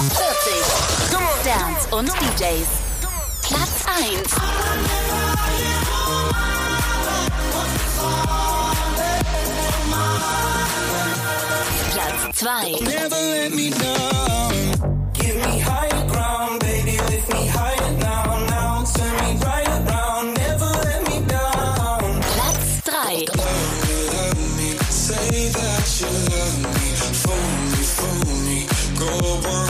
Top 40. Dance und DJs. Platz 1. Platz 2. Never let me down. Give me higher ground, baby. Lift me higher now, now. Turn me right around. Never let me down. Platz 3. Love me, say that you love me. Fool me, fool me. Go on